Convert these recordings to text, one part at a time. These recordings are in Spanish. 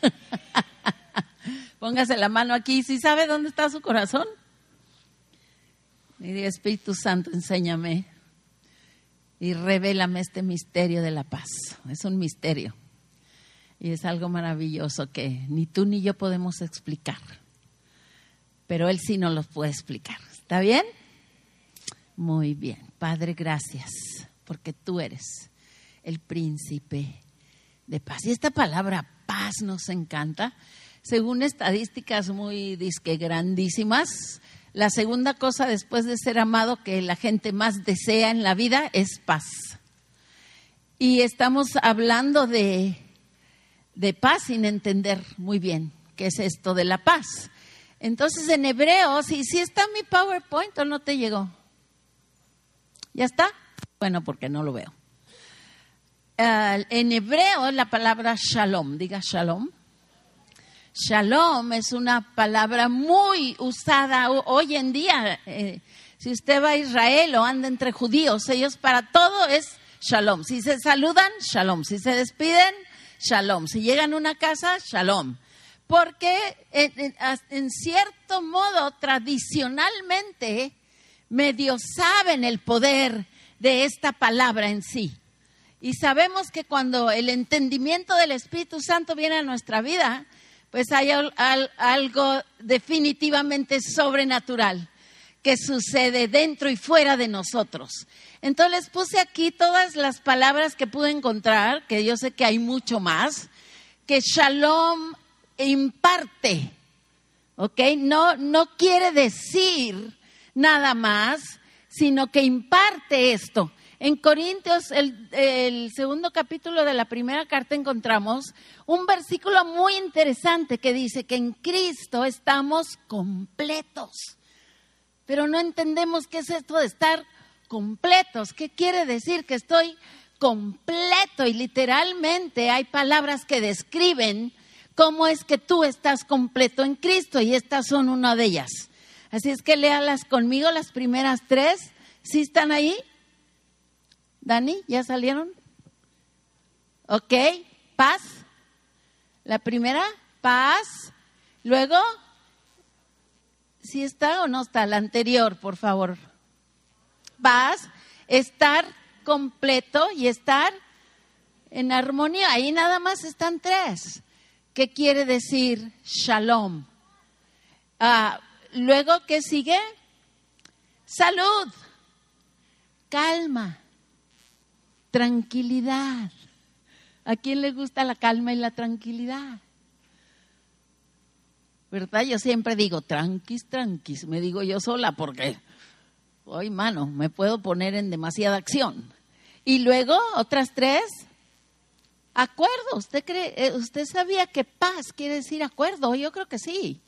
Póngase la mano aquí. ¿Sí sabe dónde está su corazón? Y Espíritu Santo, enséñame y revélame este misterio de la paz. Es un misterio. Y es algo maravilloso que ni tú ni yo podemos explicar. Pero Él sí nos lo puede explicar. ¿Está bien? Muy bien. Padre, gracias, porque tú eres el príncipe de paz. Y esta palabra paz nos encanta. Según estadísticas muy disque grandísimas, la segunda cosa después de ser amado que la gente más desea en la vida es paz. Y estamos hablando de, de paz sin entender muy bien qué es esto de la paz. Entonces en hebreo, si, si está mi PowerPoint o no te llegó. ¿Ya está? Bueno, porque no lo veo. En hebreo la palabra shalom, diga shalom. Shalom es una palabra muy usada hoy en día. Eh, si usted va a Israel o anda entre judíos, ellos para todo es shalom. Si se saludan, shalom. Si se despiden, shalom. Si llegan a una casa, shalom. Porque en, en cierto modo, tradicionalmente, medio saben el poder de esta palabra en sí. Y sabemos que cuando el entendimiento del Espíritu Santo viene a nuestra vida, pues hay algo definitivamente sobrenatural que sucede dentro y fuera de nosotros. Entonces les puse aquí todas las palabras que pude encontrar, que yo sé que hay mucho más, que shalom imparte, ¿ok? No, no quiere decir nada más, sino que imparte esto. En Corintios, el, segundo capítulo de la primera carta, encontramos un versículo muy interesante que dice que en Cristo estamos completos. Pero no entendemos qué es esto de estar completos. ¿Qué quiere decir que estoy completo? Y literalmente hay palabras que describen cómo es que tú estás completo en Cristo y estas son una de ellas. Así es que léalas conmigo las primeras tres. ¿Sí están ahí? Dani, ¿ya salieron? Ok, paz. La primera, paz. Luego, ¿sí está o no está? La anterior, por favor. Paz, estar completo y estar en armonía. Ahí nada más están tres. ¿Qué quiere decir shalom? Ah, luego, ¿qué sigue? Salud, calma, tranquilidad. ¿A quién le gusta la calma y la tranquilidad? ¿Verdad? Yo siempre digo, tranquis, tranquis, me digo yo sola porque, hoy mano, me puedo poner en demasiada acción. Y luego, otras tres, acuerdo. ¿Usted, cree, eh, ¿Usted sabía que paz quiere decir acuerdo? Yo creo que sí.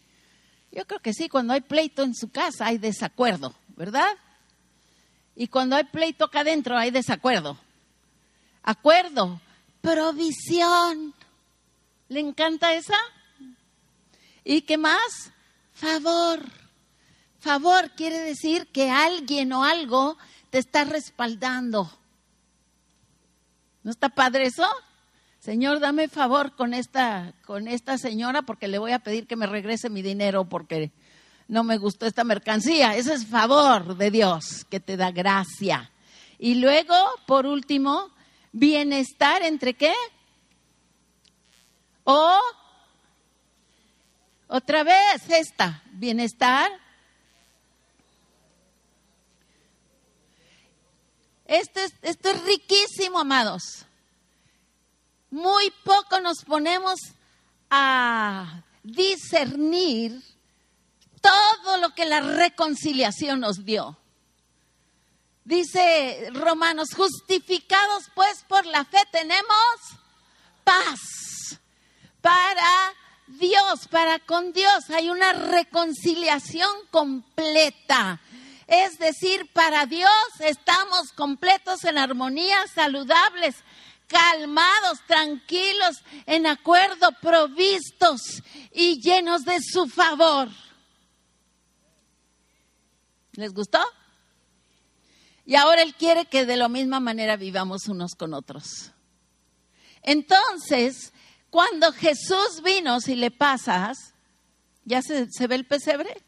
Yo creo que sí, cuando hay pleito en su casa hay desacuerdo, ¿verdad? Y cuando hay pleito acá adentro hay desacuerdo acuerdo, provisión. ¿Le encanta esa? ¿Y qué más? Favor. Favor quiere decir que alguien o algo te está respaldando. ¿No está padre eso? Señor, dame favor con esta, con esta señora porque le voy a pedir que me regrese mi dinero porque no me gustó esta mercancía. Ese es favor de Dios que te da gracia. Y luego, por último, Bienestar entre qué? O otra vez esta, bienestar. Esto es, esto es riquísimo, amados. Muy poco nos ponemos a discernir todo lo que la reconciliación nos dio. Dice Romanos, justificados pues por la fe tenemos paz para Dios, para con Dios. Hay una reconciliación completa. Es decir, para Dios estamos completos en armonía, saludables, calmados, tranquilos, en acuerdo, provistos y llenos de su favor. ¿Les gustó? Y ahora Él quiere que de la misma manera vivamos unos con otros. Entonces, Cuando Jesús vino, si le pasas, ¿ya se, se ve el pesebre?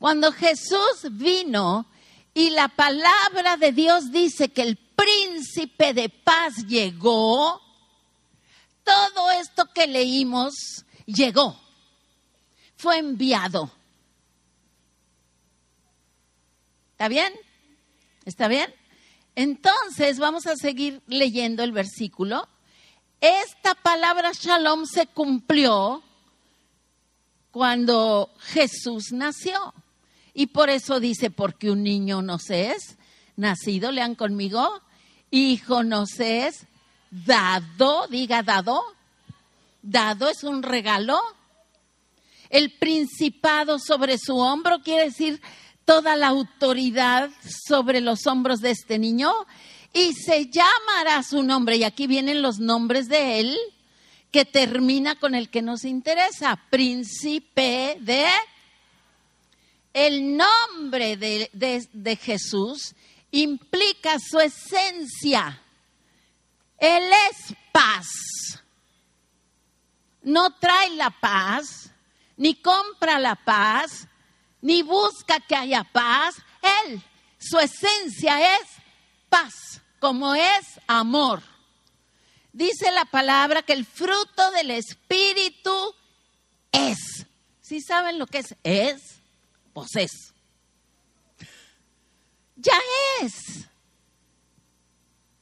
Cuando Jesús vino y la palabra de Dios dice que el príncipe de paz llegó, todo esto que leímos llegó, fue enviado. ¿Está bien? ¿Está bien? Entonces vamos a seguir leyendo el versículo. Esta palabra shalom se cumplió cuando Jesús nació. Y por eso dice, porque un niño nos es nacido, lean conmigo, hijo nos es dado, diga dado, dado es un regalo. El principado sobre su hombro quiere decir toda la autoridad sobre los hombros de este niño y se llamará su nombre. Y aquí vienen los nombres de él que termina con el que nos interesa, príncipe de... El nombre de, de Jesús implica su esencia. Él es paz. No trae la paz, ni compra la paz, ni busca que haya paz. Él, su esencia es paz, como es amor. Dice la palabra que el fruto del Espíritu es. ¿Sí saben lo que es? Es, pues es. Ya es.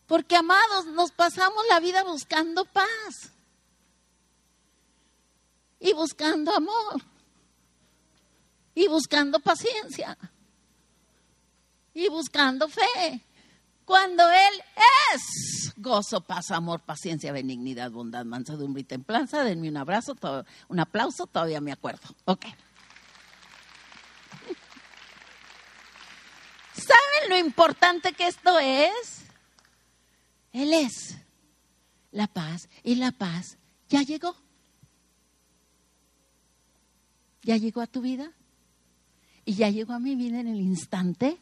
Porque, amados, nos pasamos la vida buscando paz y buscando amor y buscando paciencia y buscando fe. Cuando Él es gozo, paz, amor, paciencia, benignidad, bondad, mansedumbre y templanza, denme un abrazo, un aplauso, todavía me acuerdo. Ok. ¿Saben lo importante que esto es? Él es la paz y la paz ya llegó. ¿Ya llegó a tu vida? Y ya llegó a mi vida en el instante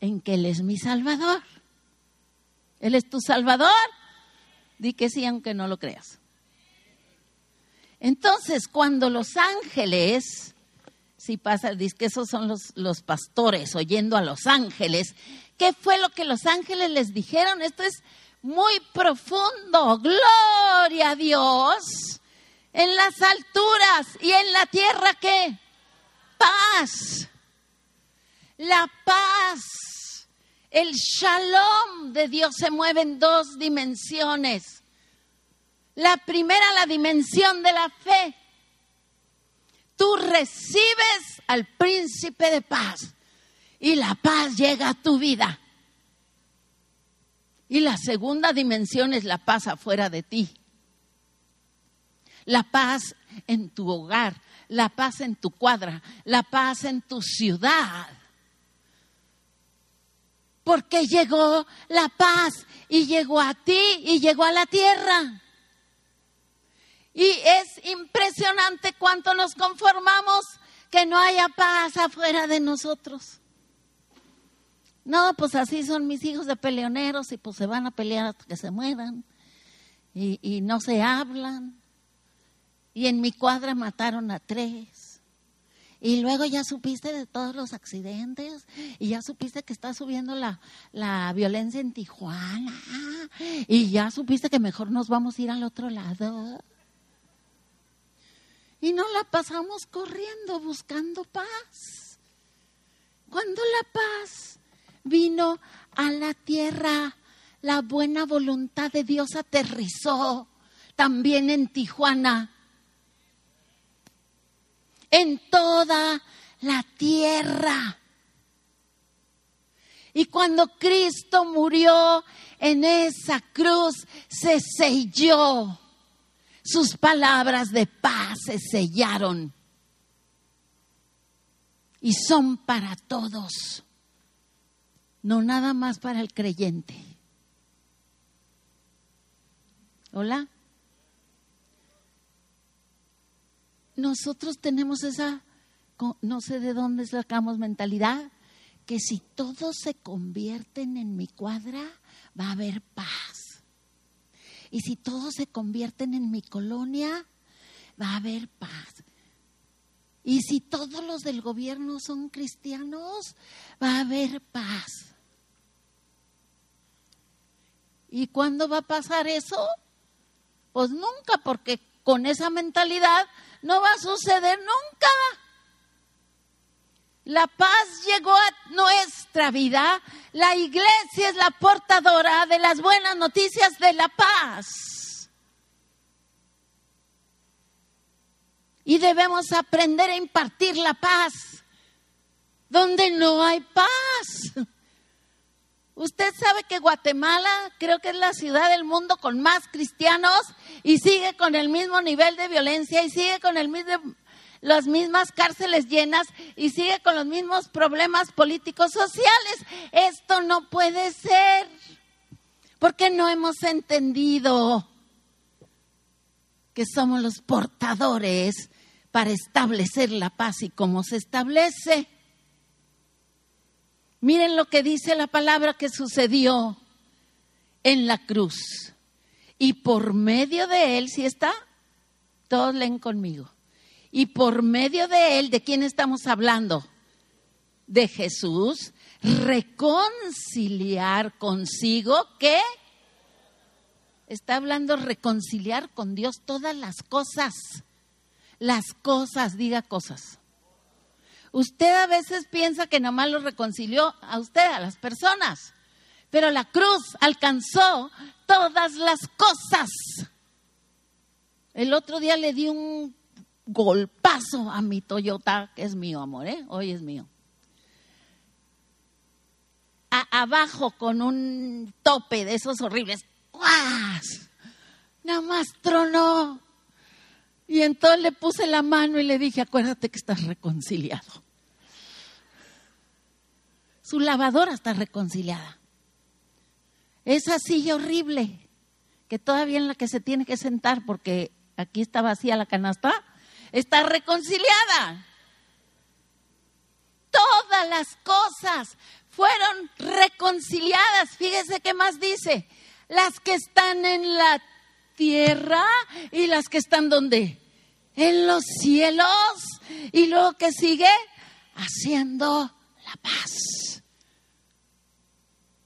en que Él es mi Salvador. Él es tu Salvador. Di que sí, aunque no lo creas. Entonces, cuando los ángeles, si pasa, dice que esos son los, los pastores oyendo a los ángeles, ¿qué fue lo que los ángeles les dijeron? Esto es muy profundo. Gloria a Dios en las alturas y en la tierra qué? Paz. La paz. El shalom de Dios se mueve en dos dimensiones. La primera, la dimensión de la fe. Tú recibes al príncipe de paz y la paz llega a tu vida. Y la segunda dimensión es la paz afuera de ti la paz en tu hogar, la paz en tu cuadra, la paz en tu ciudad. Porque llegó la paz y llegó a ti y llegó a la tierra. Y es impresionante cuánto nos conformamos que no haya paz afuera de nosotros. No, pues así son mis hijos de peleoneros y pues se van a pelear hasta que se mueran. Y, y no se hablan y en mi cuadra mataron a tres. Y luego ya supiste de todos los accidentes y ya supiste que está subiendo la, la violencia en Tijuana y ya supiste que mejor nos vamos a ir al otro lado. Y no la pasamos corriendo buscando paz. Cuando la paz vino a la tierra, la buena voluntad de Dios aterrizó también en Tijuana en toda la tierra. Y cuando Cristo murió en esa cruz, se selló. Sus palabras de paz se sellaron. Y son para todos, no nada más para el creyente. Hola. Nosotros tenemos esa, no sé de dónde sacamos mentalidad, que si todos se convierten en mi cuadra, va a haber paz. Y si todos se convierten en mi colonia, va a haber paz. Y si todos los del gobierno son cristianos, va a haber paz. ¿Y cuándo va a pasar eso? Pues nunca, porque con esa mentalidad no va a suceder nunca. La paz llegó a nuestra vida. La iglesia es la portadora de las buenas noticias de la paz. Y debemos aprender a impartir la paz donde no hay paz. Usted sabe que Guatemala creo que es la ciudad del mundo con más cristianos y sigue con el mismo nivel de violencia y sigue con el mismo las mismas cárceles llenas y sigue con los mismos problemas políticos sociales. Esto no puede ser, porque no hemos entendido que somos los portadores para establecer la paz y cómo se establece. Miren lo que dice la palabra que sucedió en la cruz. Y por medio de él, si está, todos leen conmigo y por medio de él, ¿de quién estamos hablando? De Jesús, reconciliar consigo ¿qué? Está hablando reconciliar con Dios todas las cosas. Las cosas, diga cosas. Usted a veces piensa que nomás lo reconcilió a usted, a las personas, pero la cruz alcanzó todas las cosas. El otro día le di un golpazo a mi Toyota, que es mío, amor, ¿eh? Hoy es mío. abajo con un tope de esos horribles. ¡Guas! Nada más tronó. Y entonces le puse la mano y le dije, acuérdate que estás reconciliado. Su lavadora está reconciliada. Esa silla horrible, que todavía en la que se tiene que sentar porque aquí está vacía la canasta, está reconciliada. Todas las cosas fueron reconciliadas. Fíjese qué más dice. Las que están en la tierra y las que están donde? En los cielos. Y luego que sigue haciendo la paz.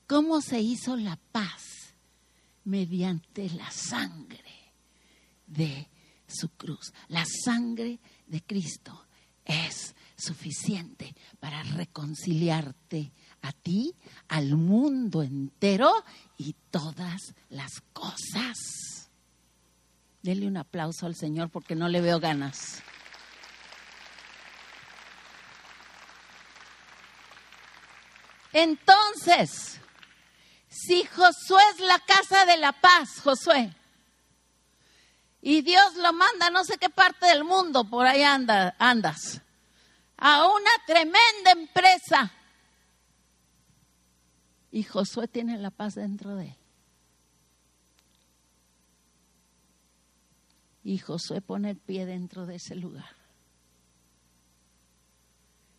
¿Cómo se hizo la paz? Mediante la sangre de su cruz. La sangre de Cristo es suficiente para reconciliarte a ti, al mundo entero y todas las cosas. Dele un aplauso al Señor porque no le veo ganas. Entonces, si Josué es la casa de la paz, Josué, y Dios lo manda no sé qué parte del mundo, por ahí anda, andas, a una tremenda empresa. Y Josué tiene la paz dentro de él. Y Josué pone el pie dentro de ese lugar.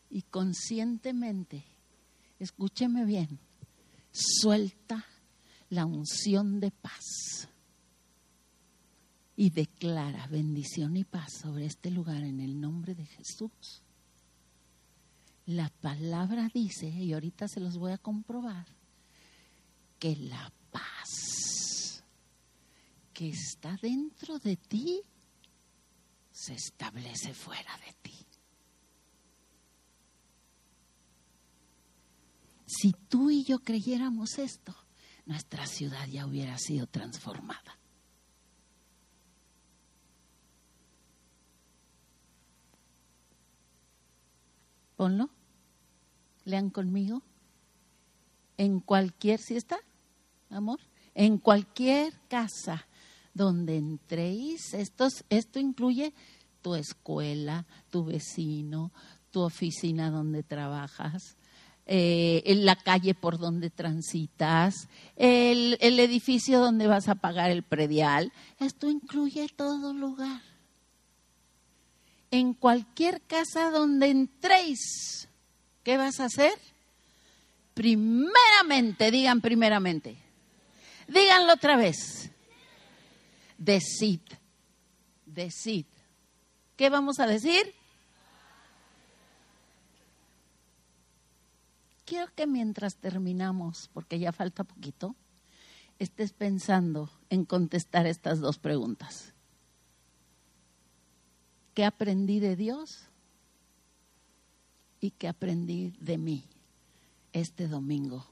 Y conscientemente, escúcheme bien, suelta la unción de paz y declara bendición y paz sobre este lugar en el nombre de Jesús. La palabra dice, y ahorita se los voy a comprobar, que la paz que está dentro de ti se establece fuera de ti. Si tú y yo creyéramos esto, nuestra ciudad ya hubiera sido transformada. Ponlo. Lean conmigo. En cualquier, ¿sí está? Amor. En cualquier casa donde entréis, esto, esto incluye tu escuela, tu vecino, tu oficina donde trabajas, eh, en la calle por donde transitas, el, el edificio donde vas a pagar el predial. Esto incluye todo lugar en cualquier casa donde entréis, ¿qué vas a hacer? Primeramente, digan primeramente. Díganlo otra vez. Decid, decid. ¿Qué vamos a decir? Quiero que mientras terminamos, porque ya falta poquito, estés pensando en contestar estas dos preguntas. ¿Qué aprendí de Dios? ¿Y qué aprendí de mí este domingo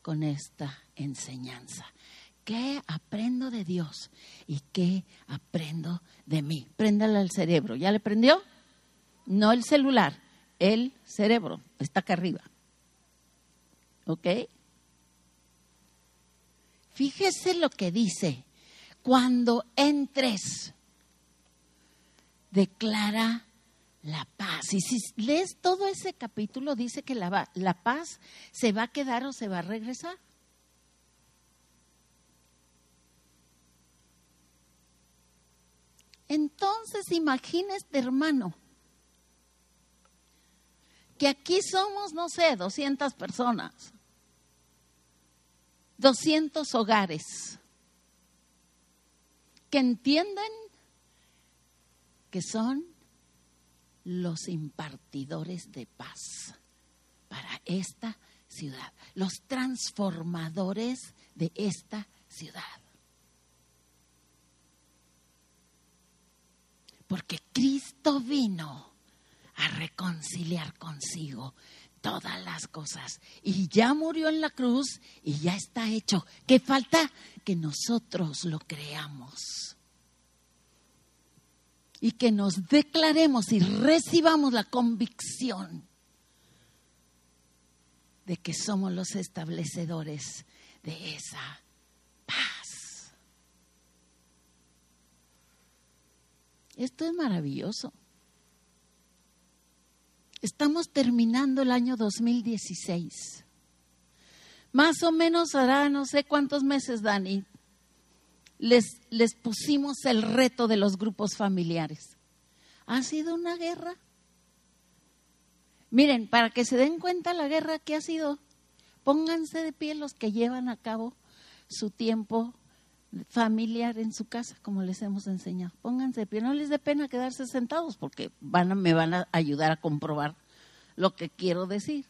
con esta enseñanza? ¿Qué aprendo de Dios? ¿Y qué aprendo de mí? Préndale al cerebro. ¿Ya le prendió? No el celular, el cerebro. Está acá arriba. ¿Ok? Fíjese lo que dice. Cuando entres, declara la paz. Y si lees todo ese capítulo, dice que la, la paz se va a quedar o se va a regresar. Entonces, imagínese, hermano, que aquí somos, no sé, 200 personas. 200 hogares que entienden que son los impartidores de paz para esta ciudad, los transformadores de esta ciudad. Porque Cristo vino a reconciliar consigo todas las cosas. Y ya murió en la cruz y ya está hecho. ¿Qué falta? Que nosotros lo creamos. Y que nos declaremos y recibamos la convicción de que somos los establecedores de esa paz. Esto es maravilloso. Estamos terminando el año 2016. Más o menos hará no sé cuántos meses, Dani, les, les pusimos el reto de los grupos familiares. ¿Ha sido una guerra? Miren, para que se den cuenta la guerra que ha sido, pónganse de pie los que llevan a cabo su tiempo familiar en su casa, como les hemos enseñado. Pónganse pie, no les dé pena quedarse sentados porque van me van a ayudar a comprobar lo que quiero decir.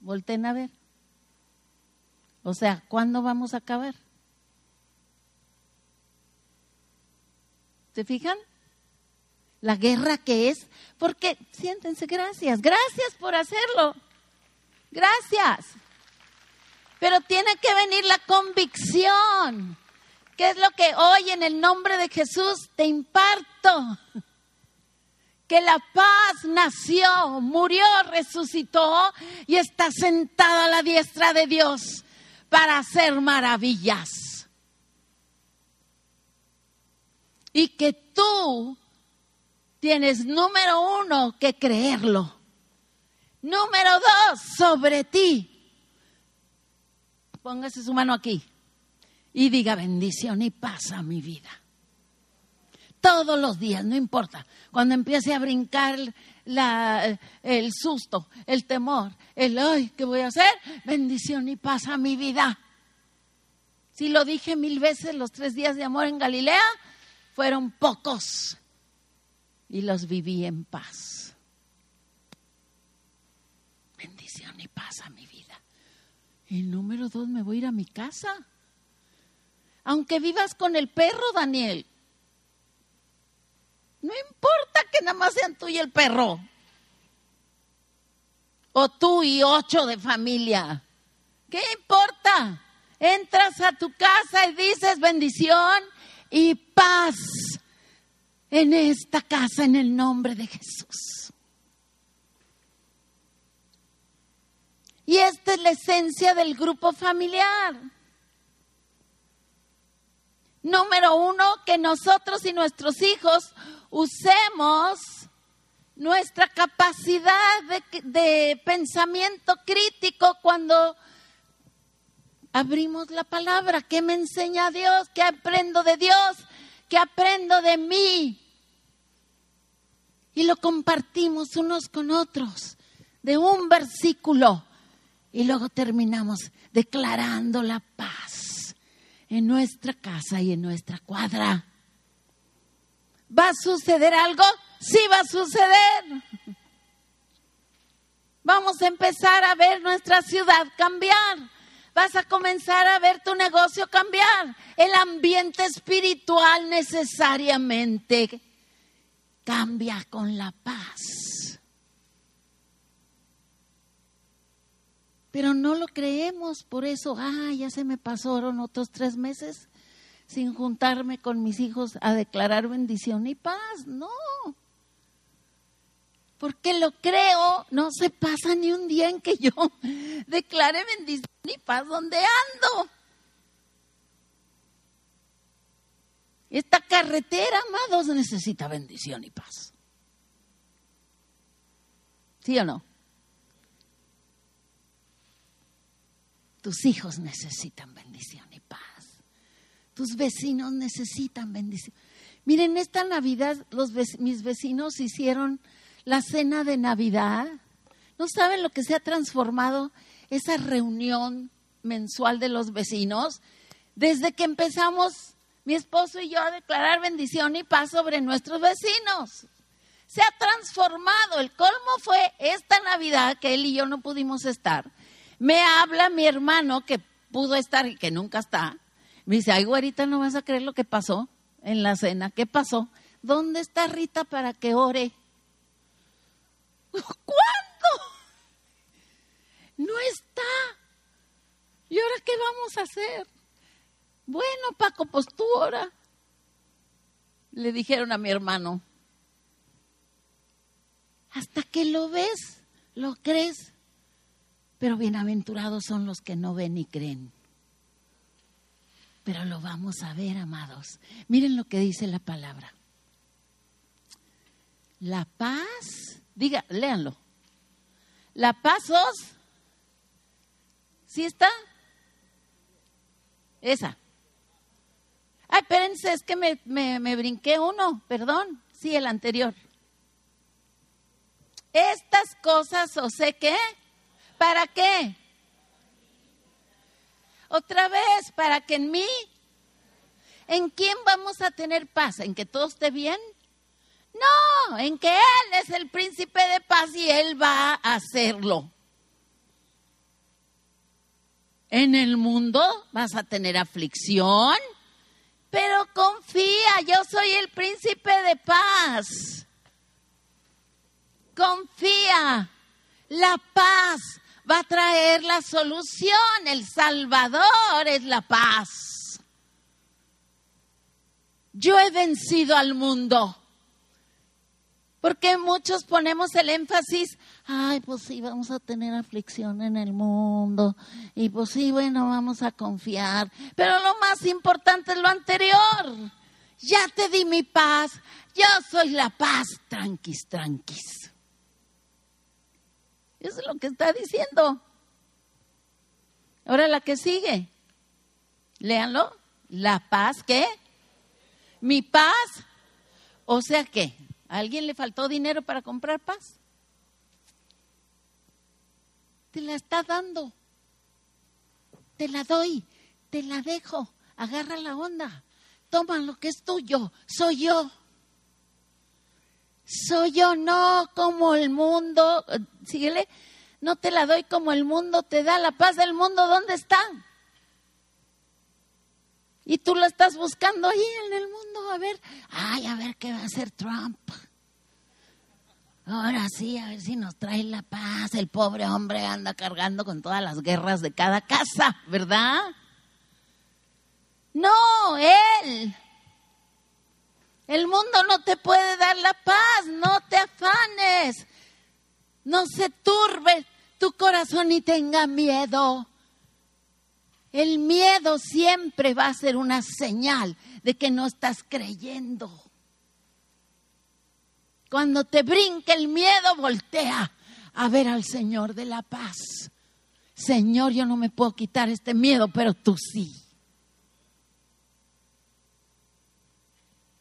Volten a ver. O sea, ¿cuándo vamos a acabar? ¿Se fijan? La guerra que es, porque siéntense, gracias, gracias por hacerlo. Gracias. Pero tiene que venir la convicción ¿Qué es lo que hoy en el nombre de Jesús te imparto? Que la paz nació, murió, resucitó y está sentada a la diestra de Dios para hacer maravillas. Y que tú tienes número uno que creerlo. Número dos, sobre ti. Póngase su mano aquí y diga bendición y pasa mi vida. Todos los días, no importa. Cuando empiece a brincar el susto, el temor, el ay, ¿qué voy a hacer? Bendición y pasa mi vida. Si lo dije mil veces, los tres días de amor en Galilea fueron pocos y los viví en paz. Bendición y pasa mi vida. Y número dos, me voy a ir a mi casa aunque vivas con el perro, Daniel. No importa que nada más sean tú y el perro. O tú y ocho de familia. ¿Qué importa? Entras a tu casa y dices bendición y paz en esta casa en el nombre de Jesús. Y esta es la esencia del grupo familiar. Número uno, que nosotros y nuestros hijos usemos nuestra capacidad de, pensamiento crítico cuando abrimos la palabra. ¿Qué me enseña Dios? ¿Qué aprendo de Dios? ¿Qué aprendo de mí? Y lo compartimos unos con otros de un versículo y luego terminamos declarando la paz en nuestra casa y en nuestra cuadra. ¿Va a suceder algo? Sí va a suceder. Vamos a empezar a ver nuestra ciudad cambiar. Vas a comenzar a ver tu negocio cambiar. El ambiente espiritual necesariamente cambia con la paz. Pero no lo creemos, por eso, ah, ya se me pasaron otros tres meses sin juntarme con mis hijos a declarar bendición y paz. No. Porque lo creo, no se pasa ni un día en que yo declare bendición y paz donde ando. Esta carretera, amados, necesita bendición y paz. ¿Sí o no? Tus hijos necesitan bendición y paz. Tus vecinos necesitan bendición. Miren, esta Navidad los, mis vecinos hicieron la cena de Navidad. ¿No saben lo que se ha transformado esa reunión mensual de los vecinos? Desde que empezamos mi esposo y yo a declarar bendición y paz sobre nuestros vecinos. Se ha transformado. El colmo fue esta Navidad que él y yo no pudimos estar. Me habla mi hermano que pudo estar y que nunca está. Me dice, ay, güerita, no vas a creer lo que pasó en la cena. ¿Qué pasó? ¿Dónde está Rita para que ore? ¿Cuándo? No está. ¿Y ahora qué vamos a hacer? Bueno, Paco, pues tú ora. Le dijeron a mi hermano. Hasta que lo ves, lo crees. Pero bienaventurados son los que no ven ni creen. Pero lo vamos a ver, amados. Miren lo que dice la palabra. La paz Diga, léanlo. La pasos. ¿Sí está? Esa. Ay, espérense, es que me, me brinqué uno, perdón. Sí, el anterior. Estas cosas, o sé qué, ¿para qué? Otra vez, para que en mí, ¿en quién vamos a tener paz? ¿En que todo esté bien? No, en que Él es el príncipe de paz y Él va a hacerlo. En el mundo vas a tener aflicción, pero confía, yo soy el príncipe de paz. Confía, la paz va a traer la solución, el Salvador es la paz. Yo he vencido al mundo. Porque muchos ponemos el énfasis, ay, pues sí, vamos a tener aflicción en el mundo, y pues sí, bueno, vamos a confiar. Pero lo más importante es lo anterior. Ya te di mi paz, yo soy la paz, tranquis, tranquis. Eso es lo que está diciendo. Ahora la que sigue. Léanlo. La paz, ¿qué? Mi paz. O sea, ¿qué? ¿A alguien le faltó dinero para comprar paz? Te la está dando. Te la doy, te la dejo. Agarra la onda. Toma lo que es tuyo. Soy yo. Soy yo, no como el mundo. Síguele. No te la doy como el mundo te da. La paz del mundo, ¿dónde está? Y tú la estás buscando ahí en el mundo, a ver, ay, a ver qué va a hacer Trump. Ahora sí, a ver si nos trae la paz. El pobre hombre anda cargando con todas las guerras de cada casa, ¿verdad? No, él. El mundo no te puede dar la paz, no te afanes. No se turbe tu corazón y tenga miedo. El miedo siempre va a ser una señal de que no estás creyendo. Cuando te brinque el miedo, voltea a ver al Señor de la paz. Señor, yo no me puedo quitar este miedo, pero tú sí.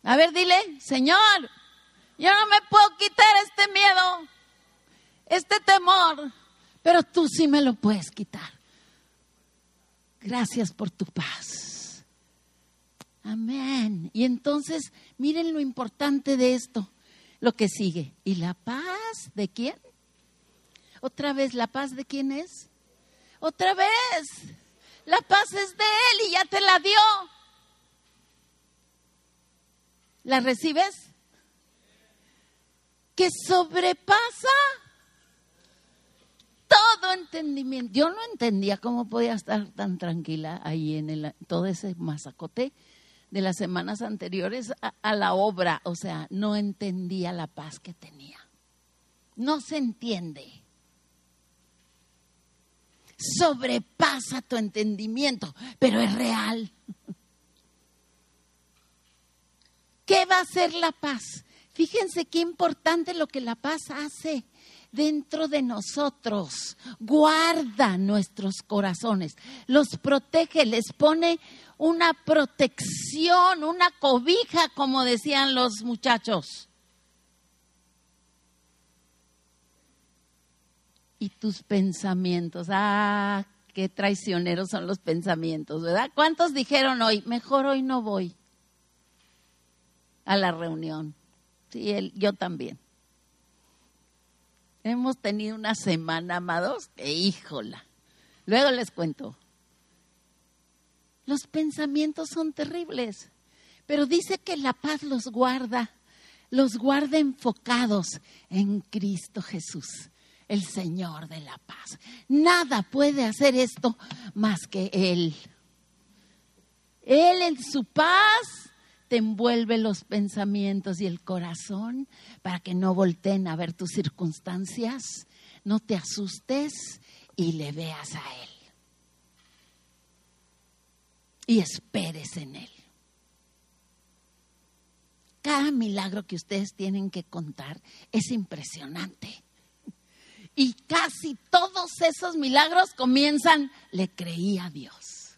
A ver, dile, Señor, yo no me puedo quitar este miedo, este temor, pero tú sí me lo puedes quitar. Gracias por tu paz. Amén. Y entonces, miren lo importante de esto, lo que sigue. ¿Y la paz de quién? Otra vez, ¿la paz de quién es? Otra vez. La paz es de Él y ya te la dio. ¿La recibes? Que sobrepasa todo entendimiento. Yo no entendía cómo podía estar tan tranquila ahí en el, todo ese masacote de las semanas anteriores a, la obra. O sea, no entendía la paz que tenía. No se entiende. Sobrepasa tu entendimiento, pero es real. ¿Qué va a hacer la paz? Fíjense qué importante lo que la paz hace dentro de nosotros, guarda nuestros corazones, los protege, les pone una protección, una cobija, como decían los muchachos. Y tus pensamientos, ah, qué traicioneros son los pensamientos, ¿verdad? ¿Cuántos dijeron hoy, mejor hoy no voy a la reunión? Sí, él, yo también. Hemos tenido una semana, amados, que híjola. Luego les cuento. Los pensamientos son terribles, pero dice que la paz los guarda, los guarda enfocados en Cristo Jesús, el Señor de la paz. Nada puede hacer esto más que Él. Él en su paz te envuelve los pensamientos y el corazón para que no volteen a ver tus circunstancias, no te asustes y le veas a Él. Y esperes en Él. Cada milagro que ustedes tienen que contar es impresionante. Y casi todos esos milagros comienzan, le creí a Dios.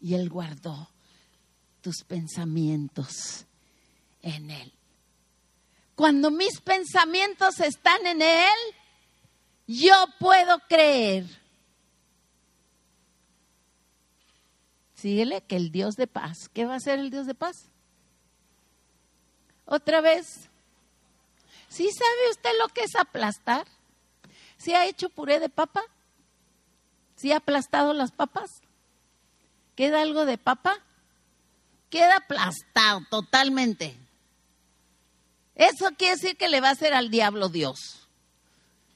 Y Él guardó tus pensamientos en Él. Cuando mis pensamientos están en Él, yo puedo creer. Síguele que el Dios de paz, ¿qué va a ser el Dios de paz? Otra vez, ¿sí sabe usted lo que es aplastar? ¿Sí ha hecho puré de papa? ¿Sí ha aplastado las papas? ¿Queda algo de papa? Queda aplastado totalmente. Eso quiere decir que le va a hacer al diablo Dios.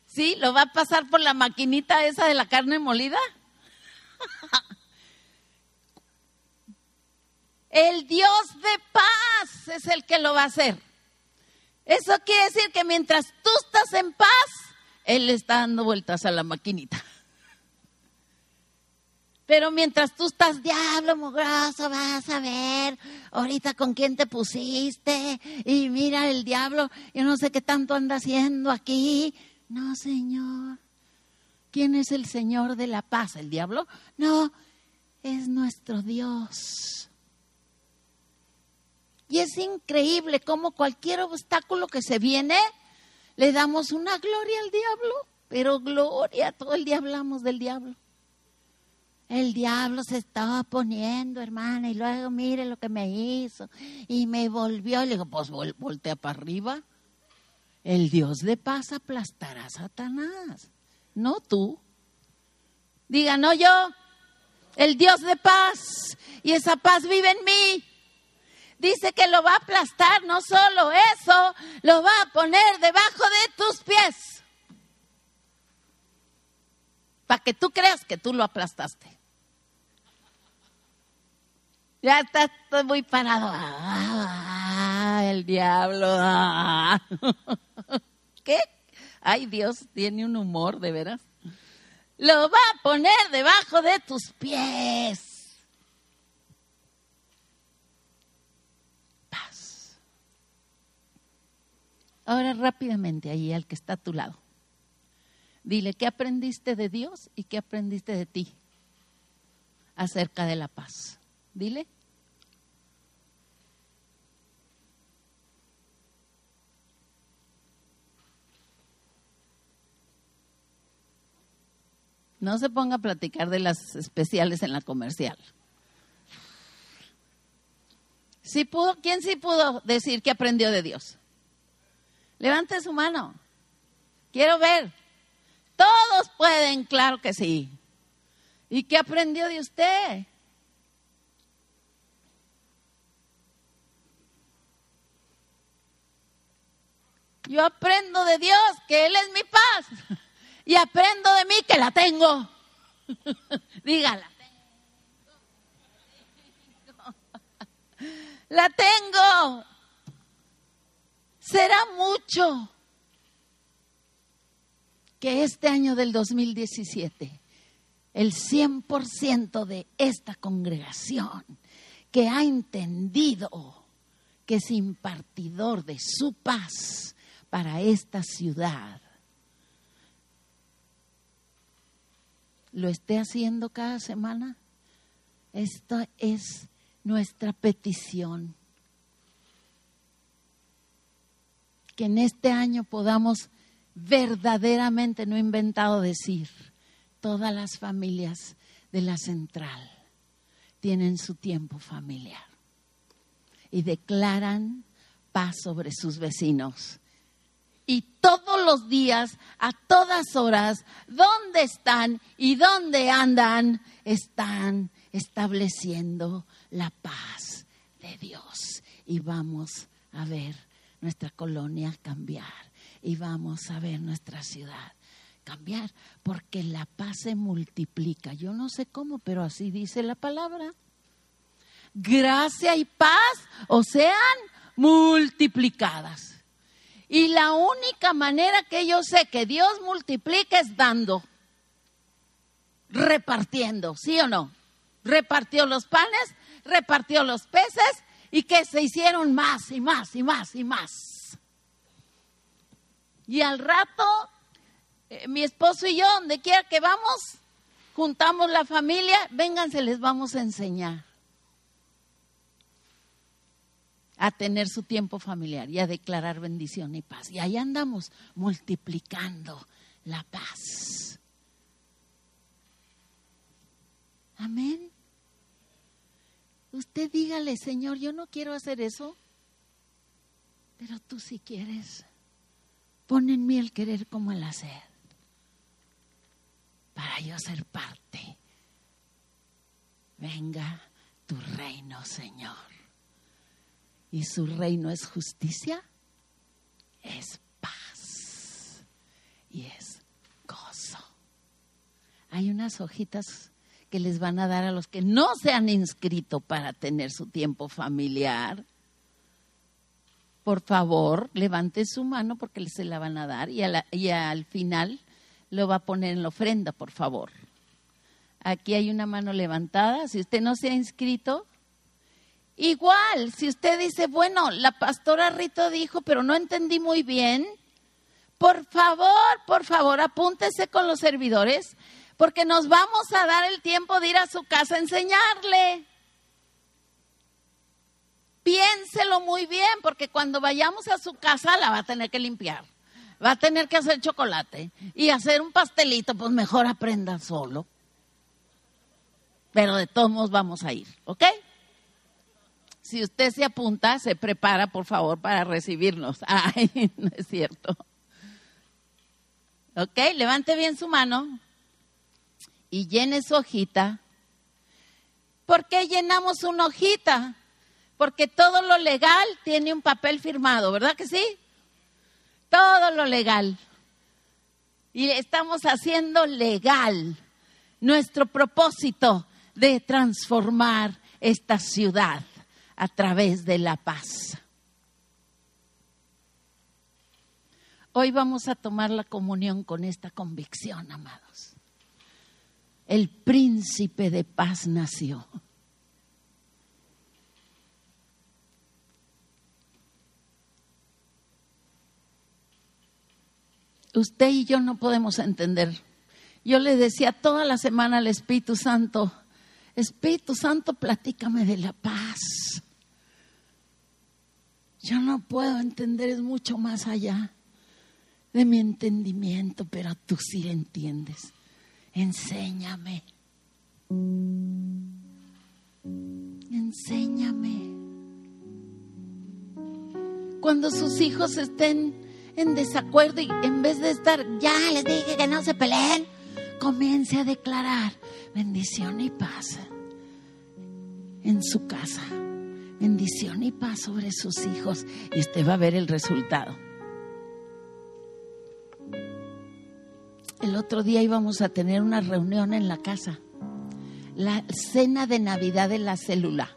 ¿Sí? ¿Lo va a pasar por la maquinita esa de la carne molida? el Dios de paz es el que lo va a hacer. Eso quiere decir que mientras tú estás en paz, Él está dando vueltas a la maquinita. Pero mientras tú estás, diablo mugroso, vas a ver ahorita con quién te pusiste. Y mira el diablo, yo no sé qué tanto anda haciendo aquí. No, Señor. ¿Quién es el Señor de la paz? ¿El diablo? No, es nuestro Dios. Y es increíble cómo cualquier obstáculo que se viene, le damos una gloria al diablo. Pero gloria, todo el día hablamos del diablo el diablo se estaba poniendo, hermana, y luego mire lo que me hizo. Y me volvió, le digo, pues voltea para arriba. El Dios de paz aplastará a Satanás, no tú. Diga, no yo, el Dios de paz, y esa paz vive en mí. Dice que lo va a aplastar, no solo eso, lo va a poner debajo de tus pies. Para que tú creas que tú lo aplastaste. Ya está muy parado. Ah, el diablo. Ah. ¿Qué? Ay, Dios tiene un humor, de veras. Lo va a poner debajo de tus pies. Paz. Ahora rápidamente ahí al que está a tu lado. Dile, ¿qué aprendiste de Dios y qué aprendiste de ti acerca de la paz? Dile. No se ponga a platicar de las especiales en la comercial. ¿Sí pudo? ¿Quién sí pudo decir que aprendió de Dios? Levante su mano. Quiero ver. Todos pueden, claro que sí. ¿Y qué aprendió de usted? Yo aprendo de Dios que Él es mi paz. Y aprendo de mí que la tengo. Dígala. La tengo. Será mucho que este año del 2017 el 100% de esta congregación que ha entendido que es impartidor de su paz para esta ciudad, lo esté haciendo cada semana. Esta es nuestra petición. Que en este año podamos verdaderamente, no inventado decir, todas las familias de la central tienen su tiempo familiar y declaran paz sobre sus vecinos. Y todos los días, a todas horas, ¿dónde están y dónde andan? Están estableciendo la paz de Dios. Y vamos a ver nuestra colonia cambiar. Y vamos a ver nuestra ciudad cambiar, porque la paz se multiplica. Yo no sé cómo, pero así dice la palabra. Gracia y paz o sean multiplicadas. Y la única manera que yo sé que Dios multiplica es dando, repartiendo, ¿sí o no? Repartió los panes, repartió los peces y que se hicieron más y más y más y más. Y al rato eh, mi esposo y yo, donde quiera que vamos, juntamos la familia, vénganse, les vamos a enseñar a tener su tiempo familiar y a declarar bendición y paz. Y ahí andamos multiplicando la paz. Amén. Usted dígale, Señor, yo no quiero hacer eso, pero tú sí quieres. Pon en mí el querer como el hacer para yo ser parte. Venga tu reino, Señor. Y su reino es justicia, es paz y es gozo. Hay unas hojitas que les van a dar a los que no se han inscrito para tener su tiempo familiar. Por favor, levante su mano porque se la van a dar y, y al final lo va a poner en la ofrenda, por favor. Aquí hay una mano levantada. Si usted no se ha inscrito, igual, si usted dice, bueno, la pastora Rito dijo, pero no entendí muy bien, por favor, por favor, apúntese con los servidores, porque nos vamos a dar el tiempo de ir a su casa a enseñarle. Piénselo muy bien, porque cuando vayamos a su casa la va a tener que limpiar va a tener que hacer chocolate y hacer un pastelito, pues mejor aprenda solo. Pero de todos modos vamos a ir, ¿ok? Si usted se apunta, se prepara, por favor, para recibirnos. Ay, no es cierto. ¿Ok? Levante bien su mano y llene su hojita. ¿Por qué llenamos una hojita? Porque todo lo legal tiene un papel firmado, ¿verdad que sí? todo lo legal. Y estamos haciendo legal nuestro propósito de transformar esta ciudad a través de la paz. Hoy vamos a tomar la comunión con esta convicción, amados. El príncipe de paz nació. usted y yo no podemos entender. Yo le decía toda la semana al Espíritu Santo, Espíritu Santo, platícame de la paz. Yo no puedo entender, es mucho más allá de mi entendimiento, pero tú sí entiendes. Enséñame. Enséñame. Cuando sus hijos estén en desacuerdo y en vez de estar, ya les dije que no se peleen, comience a declarar bendición y paz en su casa. Bendición y paz sobre sus hijos y usted va a ver el resultado. El otro día íbamos a tener una reunión en la casa, la cena de Navidad de la célula.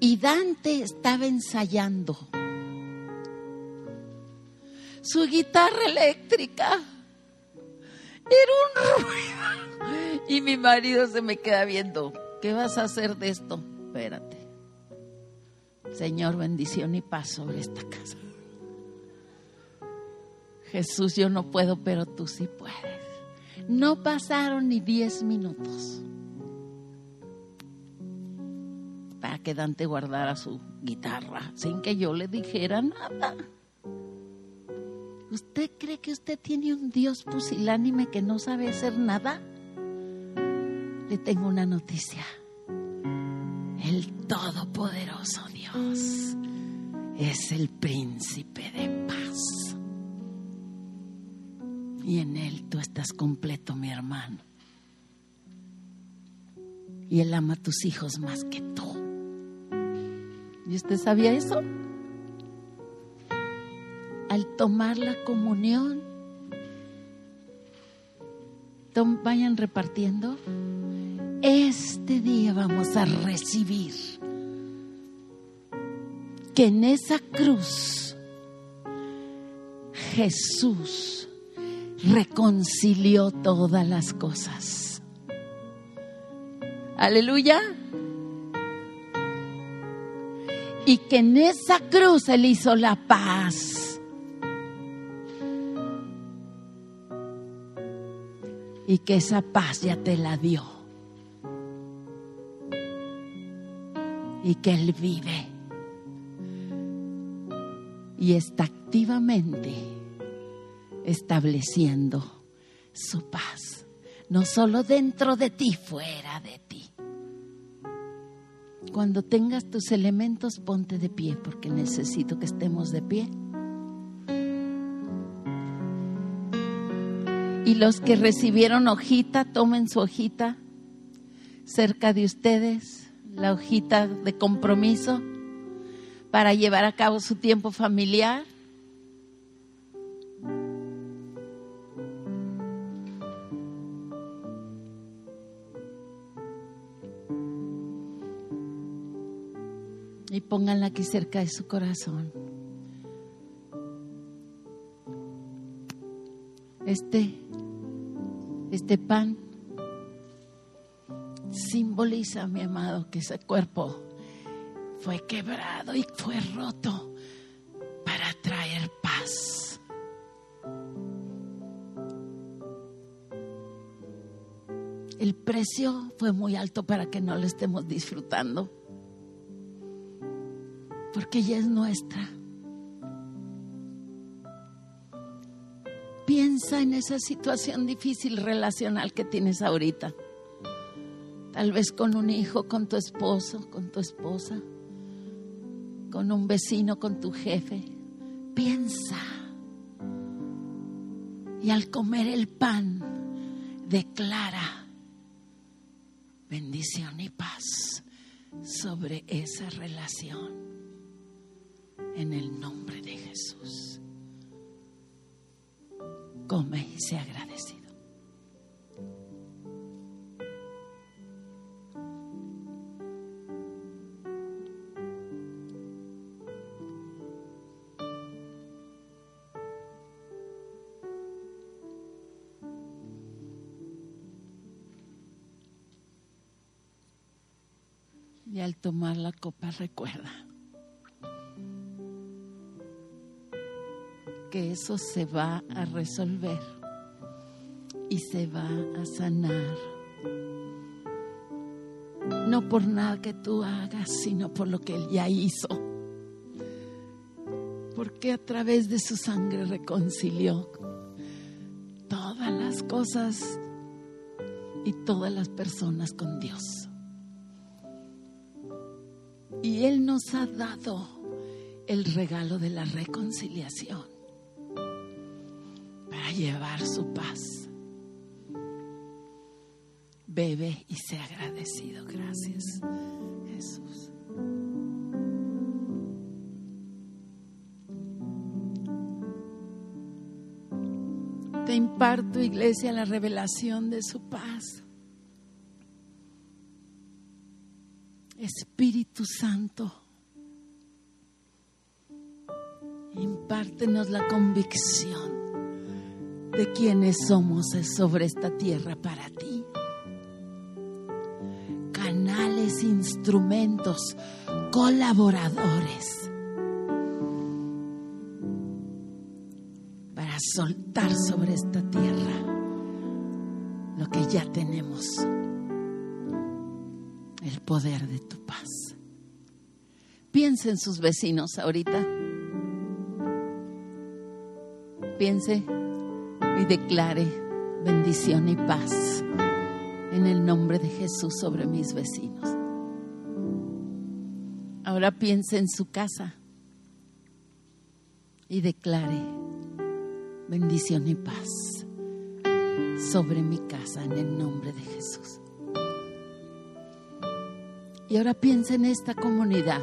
Y Dante estaba ensayando su guitarra eléctrica. Era un ruido. Y mi marido se me queda viendo. ¿Qué vas a hacer de esto? Espérate. Señor, bendición y paz sobre esta casa. Jesús, yo no puedo, pero tú sí puedes. No pasaron ni diez minutos para que Dante guardara su guitarra sin que yo le dijera nada. ¿Usted cree que usted tiene un Dios pusilánime que no sabe hacer nada? Le tengo una noticia. El Todopoderoso Dios es el príncipe de paz. Y en Él tú estás completo, mi hermano. Y Él ama a tus hijos más que tú. ¿Y usted sabía eso? al tomar la comunión, vayan repartiendo. Este día vamos a recibir que en esa cruz Jesús reconcilió todas las cosas. Aleluya. Y que en esa cruz Él hizo la paz y que esa paz ya te la dio. Y que Él vive y está activamente estableciendo su paz, no solo dentro de ti, fuera de ti. Cuando tengas tus elementos, ponte de pie, porque necesito que estemos de pie. Y los que recibieron hojita, tomen su hojita cerca de ustedes, la hojita de compromiso para llevar a cabo su tiempo familiar. Y pónganla aquí cerca de su corazón. Este este pan simboliza, mi amado, que ese cuerpo fue quebrado y fue roto para traer paz. El precio fue muy alto para que no lo estemos disfrutando, porque ya es nuestra. Piensa en esa situación difícil relacional que tienes ahorita. Tal vez con un hijo, con tu esposo, con tu esposa, con un vecino, con tu jefe. Piensa. Y al comer el pan, declara bendición y paz sobre esa relación en el nombre de Jesús come y sea agradecido. Copa recuerda que eso se va a resolver y se va a sanar. No por nada que tú hagas, sino por lo que Él ya hizo. Porque a través de su sangre reconcilió todas las cosas y todas las personas con Dios. Y Él nos ha dado el regalo de la reconciliación para llevar su paz. Bebe y sea agradecido. Gracias, Jesús. Te imparto, iglesia, la revelación de su paz. Espíritu Santo, impártenos la convicción de quienes somos sobre esta tierra para ti. Canales, instrumentos, colaboradores para soltar sobre esta tierra lo que ya tenemos poder de tu paz. Piense en sus vecinos ahorita. Piense y declare bendición y paz en el nombre de Jesús sobre mis vecinos. Ahora piense en su casa y declare bendición y paz sobre mi casa en el nombre de Jesús. Y ahora piensa en esta comunidad,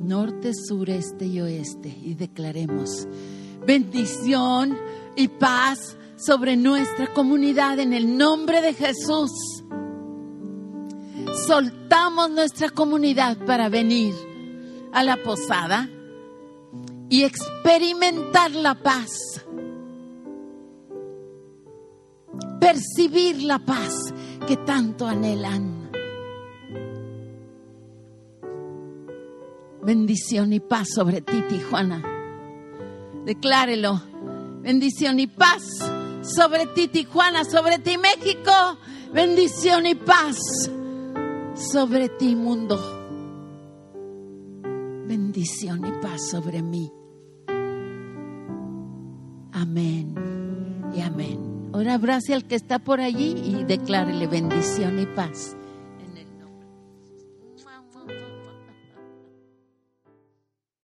norte, sureste y oeste, y declaremos bendición y paz sobre nuestra comunidad en el nombre de Jesús. Soltamos nuestra comunidad para venir a la posada y experimentar la paz. Percibir la paz que tanto anhelan. Bendición y paz sobre ti, Tijuana. Declárelo. Bendición y paz sobre ti, Tijuana, sobre ti, México. Bendición y paz sobre ti, mundo. Bendición y paz sobre mí. Amén y amén. Ahora abrace al que está por allí y declárele bendición y paz.